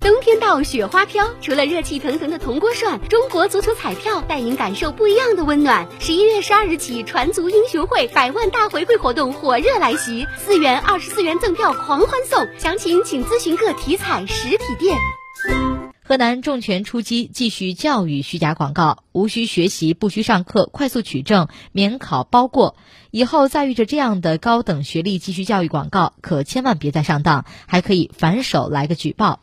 冬天到雪花飘除了热气腾腾的铜锅涮中国足球彩票带您感受不一样的温暖。十一月十二日起传足英雄会百万大回馈活动火热来袭。四元二十四元赠票狂欢送详情请咨询各体彩实体店。河南重拳出击继续教育虚假广告。无需学习不需上课快速取证免考包过。以后再遇着这样的高等学历继续教育广告可千万别再上当还可以反手来个举报。